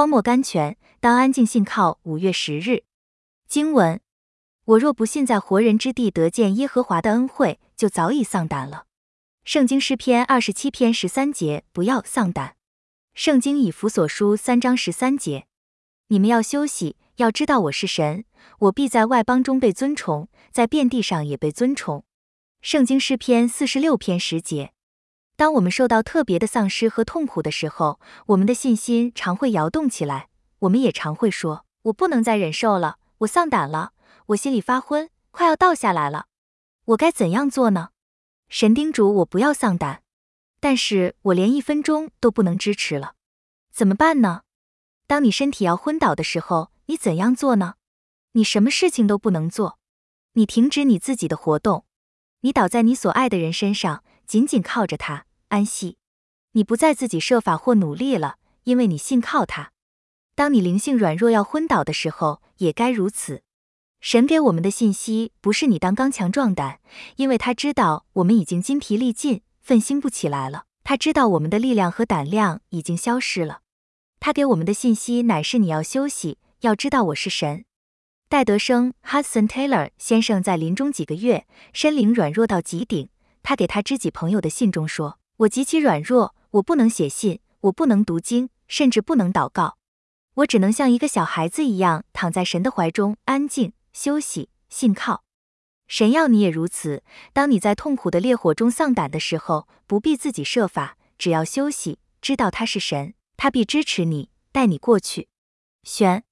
荒漠甘泉，当安静信靠。五月十日，经文：我若不信在活人之地得见耶和华的恩惠，就早已丧胆了。圣经诗篇二十七篇十三节，不要丧胆。圣经以弗所书三章十三节，你们要休息，要知道我是神，我必在外邦中被尊崇，在遍地上也被尊崇。圣经诗篇四十六篇十节。当我们受到特别的丧失和痛苦的时候，我们的信心常会摇动起来。我们也常会说：“我不能再忍受了，我丧胆了，我心里发昏，快要倒下来了。”我该怎样做呢？神叮嘱我不要丧胆，但是我连一分钟都不能支持了，怎么办呢？当你身体要昏倒的时候，你怎样做呢？你什么事情都不能做，你停止你自己的活动，你倒在你所爱的人身上，紧紧靠着他。安息，你不再自己设法或努力了，因为你信靠他。当你灵性软弱要昏倒的时候，也该如此。神给我们的信息不是你当刚强壮胆，因为他知道我们已经筋疲力尽，奋心不起来了。他知道我们的力量和胆量已经消失了。他给我们的信息乃是你要休息，要知道我是神。戴德生 （Hudson Taylor） 先生在临终几个月，身灵软弱到极顶。他给他知己朋友的信中说。我极其软弱，我不能写信，我不能读经，甚至不能祷告。我只能像一个小孩子一样躺在神的怀中，安静休息，信靠神。要你也如此。当你在痛苦的烈火中丧胆的时候，不必自己设法，只要休息，知道他是神，他必支持你，带你过去。选